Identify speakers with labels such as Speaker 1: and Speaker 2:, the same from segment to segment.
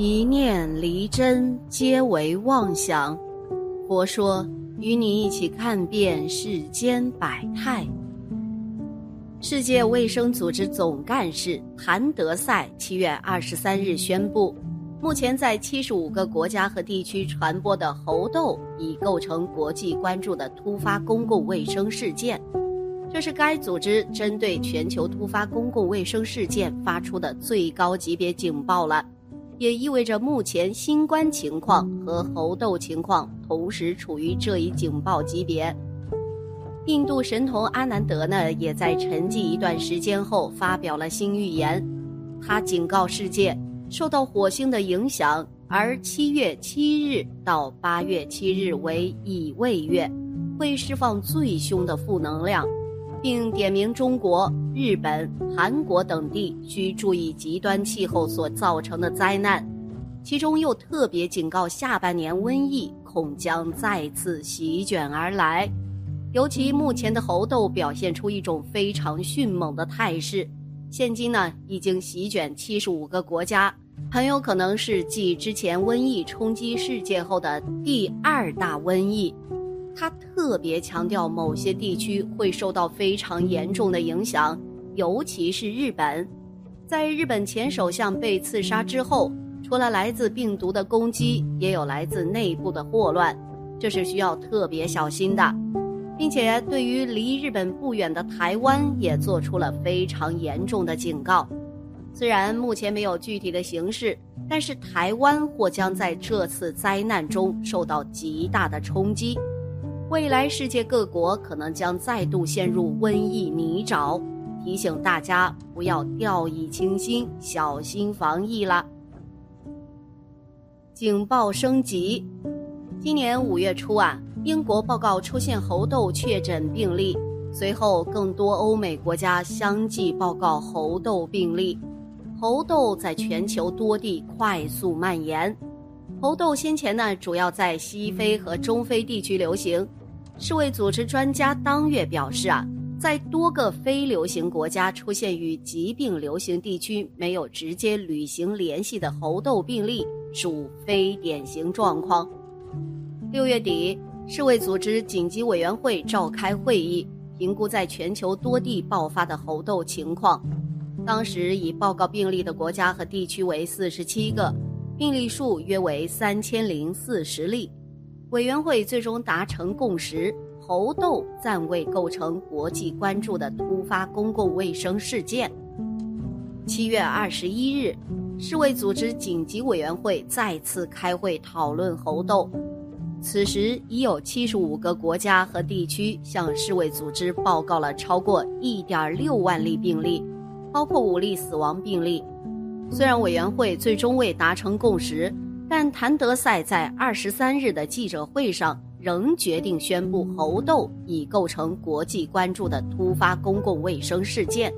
Speaker 1: 一念离真，皆为妄想。佛说，与你一起看遍世间百态。世界卫生组织总干事谭德赛七月二十三日宣布，目前在七十五个国家和地区传播的猴痘已构成国际关注的突发公共卫生事件。这是该组织针对全球突发公共卫生事件发出的最高级别警报了。也意味着目前新冠情况和猴痘情况同时处于这一警报级别。印度神童阿南德呢，也在沉寂一段时间后发表了新预言，他警告世界，受到火星的影响，而七月七日到八月七日为乙未月，会释放最凶的负能量。并点名中国、日本、韩国等地需注意极端气候所造成的灾难，其中又特别警告下半年瘟疫恐将再次席卷而来。尤其目前的猴痘表现出一种非常迅猛的态势，现今呢已经席卷七十五个国家，很有可能是继之前瘟疫冲击世界后的第二大瘟疫。他特别强调，某些地区会受到非常严重的影响，尤其是日本。在日本前首相被刺杀之后，除了来自病毒的攻击，也有来自内部的霍乱，这是需要特别小心的。并且对于离日本不远的台湾，也做出了非常严重的警告。虽然目前没有具体的形势，但是台湾或将在这次灾难中受到极大的冲击。未来世界各国可能将再度陷入瘟疫泥沼，提醒大家不要掉以轻心，小心防疫了。警报升级，今年五月初啊，英国报告出现猴痘确诊病例，随后更多欧美国家相继报告猴痘病例，猴痘在全球多地快速蔓延。猴痘先前呢，主要在西非和中非地区流行。世卫组织专家当月表示啊，在多个非流行国家出现与疾病流行地区没有直接旅行联系的猴痘病例，属非典型状况。六月底，世卫组织紧急委员会召开会议，评估在全球多地爆发的猴痘情况。当时已报告病例的国家和地区为四十七个，病例数约为三千零四十例。委员会最终达成共识，猴痘暂未构成国际关注的突发公共卫生事件。七月二十一日，世卫组织紧急委员会再次开会讨论猴痘。此时已有七十五个国家和地区向世卫组织报告了超过一点六万例病例，包括五例死亡病例。虽然委员会最终未达成共识。但谭德赛在二十三日的记者会上仍决定宣布，猴痘已构成国际关注的突发公共卫生事件。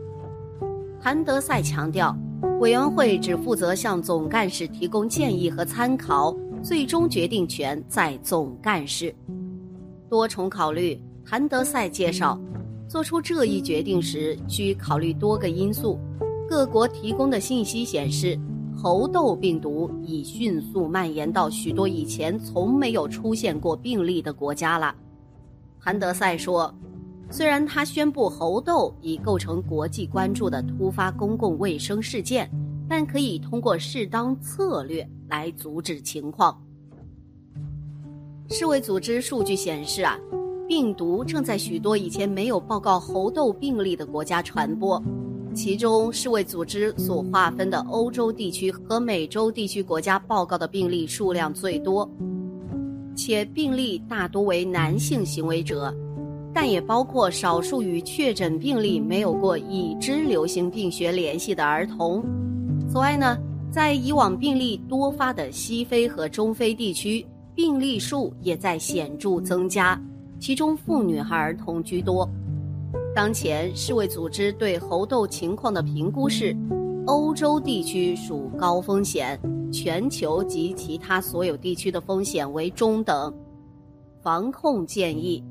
Speaker 1: 谭德赛强调，委员会只负责向总干事提供建议和参考，最终决定权在总干事。多重考虑，谭德赛介绍，做出这一决定时需考虑多个因素，各国提供的信息显示。猴痘病毒已迅速蔓延到许多以前从没有出现过病例的国家了，韩德赛说：“虽然他宣布猴痘已构成国际关注的突发公共卫生事件，但可以通过适当策略来阻止情况。”世卫组织数据显示啊，病毒正在许多以前没有报告猴痘病例的国家传播。其中，世卫组织所划分的欧洲地区和美洲地区国家报告的病例数量最多，且病例大多为男性行为者，但也包括少数与确诊病例没有过已知流行病学联系的儿童。此外呢，在以往病例多发的西非和中非地区，病例数也在显著增加，其中妇女和儿童居多。当前世卫组织对猴痘情况的评估是：欧洲地区属高风险，全球及其他所有地区的风险为中等。防控建议：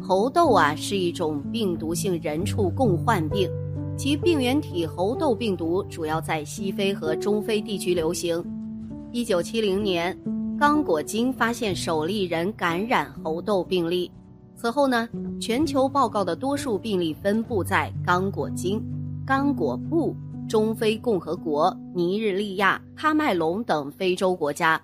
Speaker 1: 猴痘啊是一种病毒性人畜共患病，其病原体猴痘病毒主要在西非和中非地区流行，一九七零年，刚果金发现首例人感染猴痘病例。此后呢，全球报告的多数病例分布在刚果金、刚果布、中非共和国、尼日利亚、喀麦隆等非洲国家。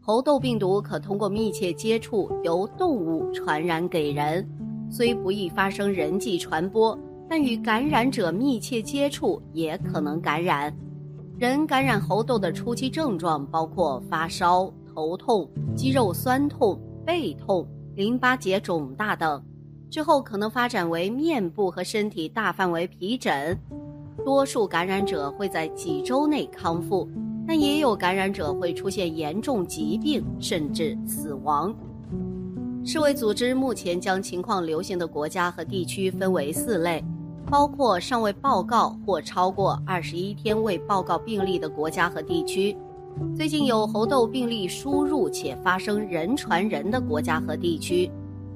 Speaker 1: 猴痘病毒可通过密切接触由动物传染给人，虽不易发生人际传播，但与感染者密切接触也可能感染。人感染猴痘的初期症状包括发烧、头痛、肌肉酸痛、背痛、淋巴结肿大等，之后可能发展为面部和身体大范围皮疹。多数感染者会在几周内康复，但也有感染者会出现严重疾病甚至死亡。世卫组织目前将情况流行的国家和地区分为四类。包括尚未报告或超过二十一天未报告病例的国家和地区，最近有猴痘病例输入且发生人传人的国家和地区，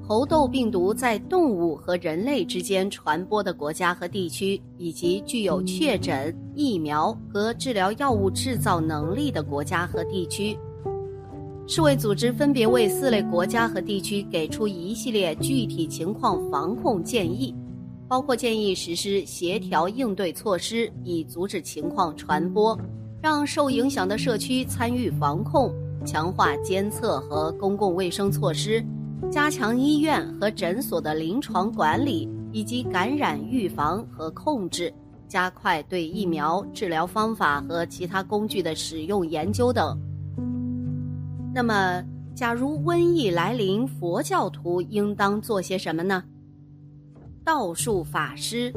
Speaker 1: 猴痘病毒在动物和人类之间传播的国家和地区，以及具有确诊、疫苗和治疗药物制造能力的国家和地区。世卫组织分别为四类国家和地区给出一系列具体情况防控建议。包括建议实施协调应对措施，以阻止情况传播；让受影响的社区参与防控；强化监测和公共卫生措施；加强医院和诊所的临床管理以及感染预防和控制；加快对疫苗、治疗方法和其他工具的使用研究等。那么，假如瘟疫来临，佛教徒应当做些什么呢？道术法师，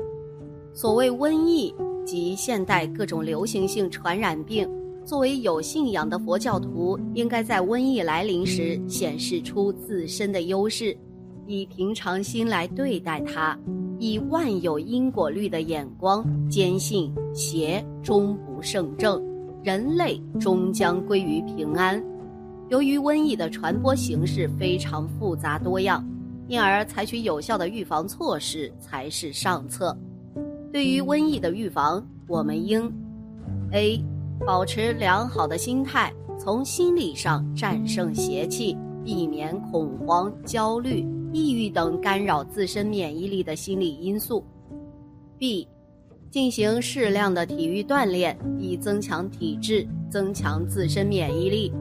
Speaker 1: 所谓瘟疫及现代各种流行性传染病，作为有信仰的佛教徒，应该在瘟疫来临时显示出自身的优势，以平常心来对待它，以万有因果律的眼光，坚信邪终不胜正，人类终将归于平安。由于瘟疫的传播形式非常复杂多样。因而，采取有效的预防措施才是上策。对于瘟疫的预防，我们应：A. 保持良好的心态，从心理上战胜邪气，避免恐慌、焦虑、抑郁等干扰自身免疫力的心理因素；B. 进行适量的体育锻炼，以增强体质，增强自身免疫力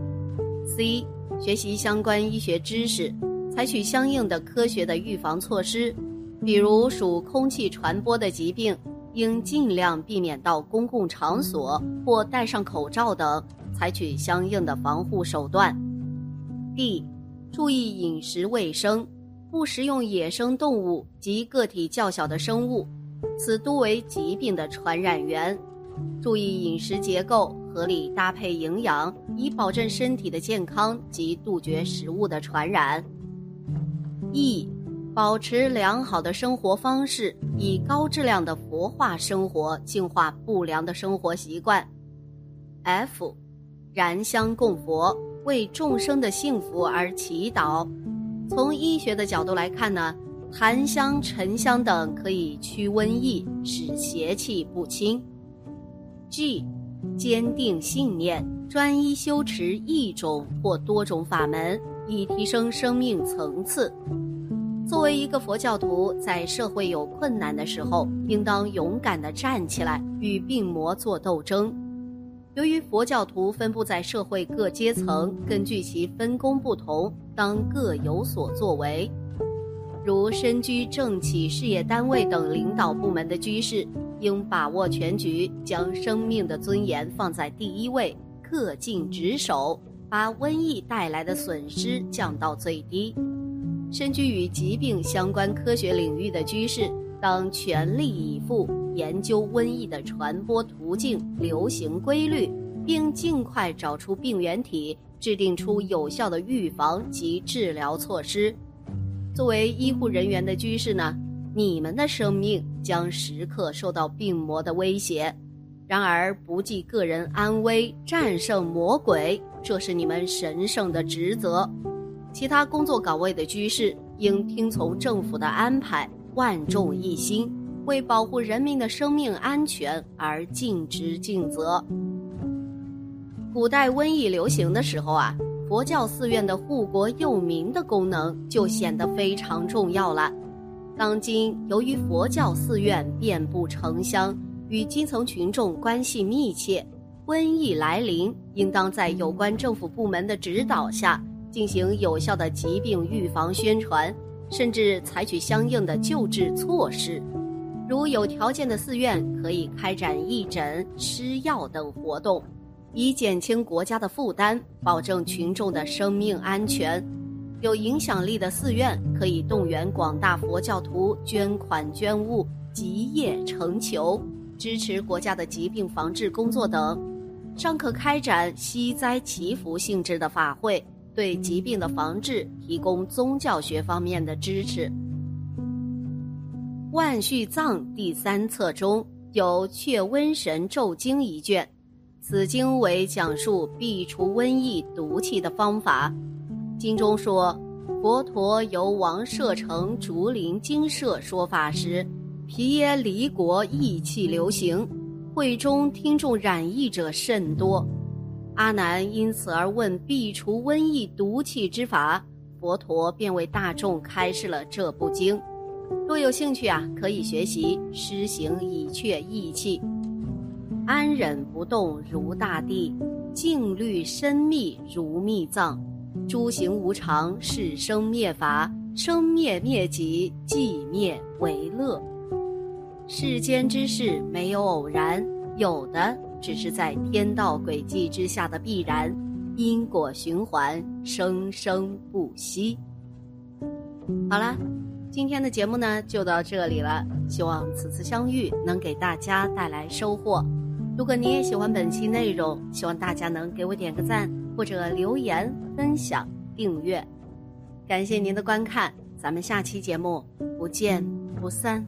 Speaker 1: ；C. 学习相关医学知识。采取相应的科学的预防措施，比如属空气传播的疾病，应尽量避免到公共场所或戴上口罩等，采取相应的防护手段。D，注意饮食卫生，不食用野生动物及个体较小的生物，此多为疾病的传染源。注意饮食结构，合理搭配营养，以保证身体的健康及杜绝食物的传染。E，保持良好的生活方式，以高质量的佛化生活净化不良的生活习惯。F，燃香供佛，为众生的幸福而祈祷。从医学的角度来看呢，檀香、沉香等可以驱瘟疫，使邪气不侵。G，坚定信念，专一修持一种或多种法门。以提升生命层次。作为一个佛教徒，在社会有困难的时候，应当勇敢地站起来，与病魔作斗争。由于佛教徒分布在社会各阶层，根据其分工不同，当各有所作为。如身居政企事业单位等领导部门的居士，应把握全局，将生命的尊严放在第一位，恪尽职守。把瘟疫带来的损失降到最低。身居与疾病相关科学领域的居士，当全力以赴研究瘟疫的传播途径、流行规律，并尽快找出病原体，制定出有效的预防及治疗措施。作为医护人员的居士呢，你们的生命将时刻受到病魔的威胁。然而，不计个人安危，战胜魔鬼，这是你们神圣的职责。其他工作岗位的居士应听从政府的安排，万众一心，为保护人民的生命安全而尽职尽责。古代瘟疫流行的时候啊，佛教寺院的护国佑民的功能就显得非常重要了。当今由于佛教寺院遍布城乡，与基层群众关系密切，瘟疫来临，应当在有关政府部门的指导下进行有效的疾病预防宣传，甚至采取相应的救治措施。如有条件的寺院，可以开展义诊、施药等活动，以减轻国家的负担，保证群众的生命安全。有影响力的寺院可以动员广大佛教徒捐款捐物，集业成裘。支持国家的疾病防治工作等，尚可开展惜灾祈福性质的法会，对疾病的防治提供宗教学方面的支持。《万续藏》第三册中有《却瘟神咒经》一卷，此经为讲述避除瘟疫毒气的方法。经中说，佛陀由王舍城竹林精舍说法时。皮耶离国疫气流行，会中听众染疫者甚多。阿难因此而问必除瘟疫毒气之法，佛陀便为大众开示了这部经。若有兴趣啊，可以学习施行以却疫气。安忍不动如大地，静虑深密如密藏。诸行无常是生灭法，生灭灭即，寂灭为乐。世间之事没有偶然，有的只是在天道轨迹之下的必然，因果循环，生生不息。好了，今天的节目呢就到这里了，希望此次相遇能给大家带来收获。如果你也喜欢本期内容，希望大家能给我点个赞，或者留言、分享、订阅。感谢您的观看，咱们下期节目不见不散。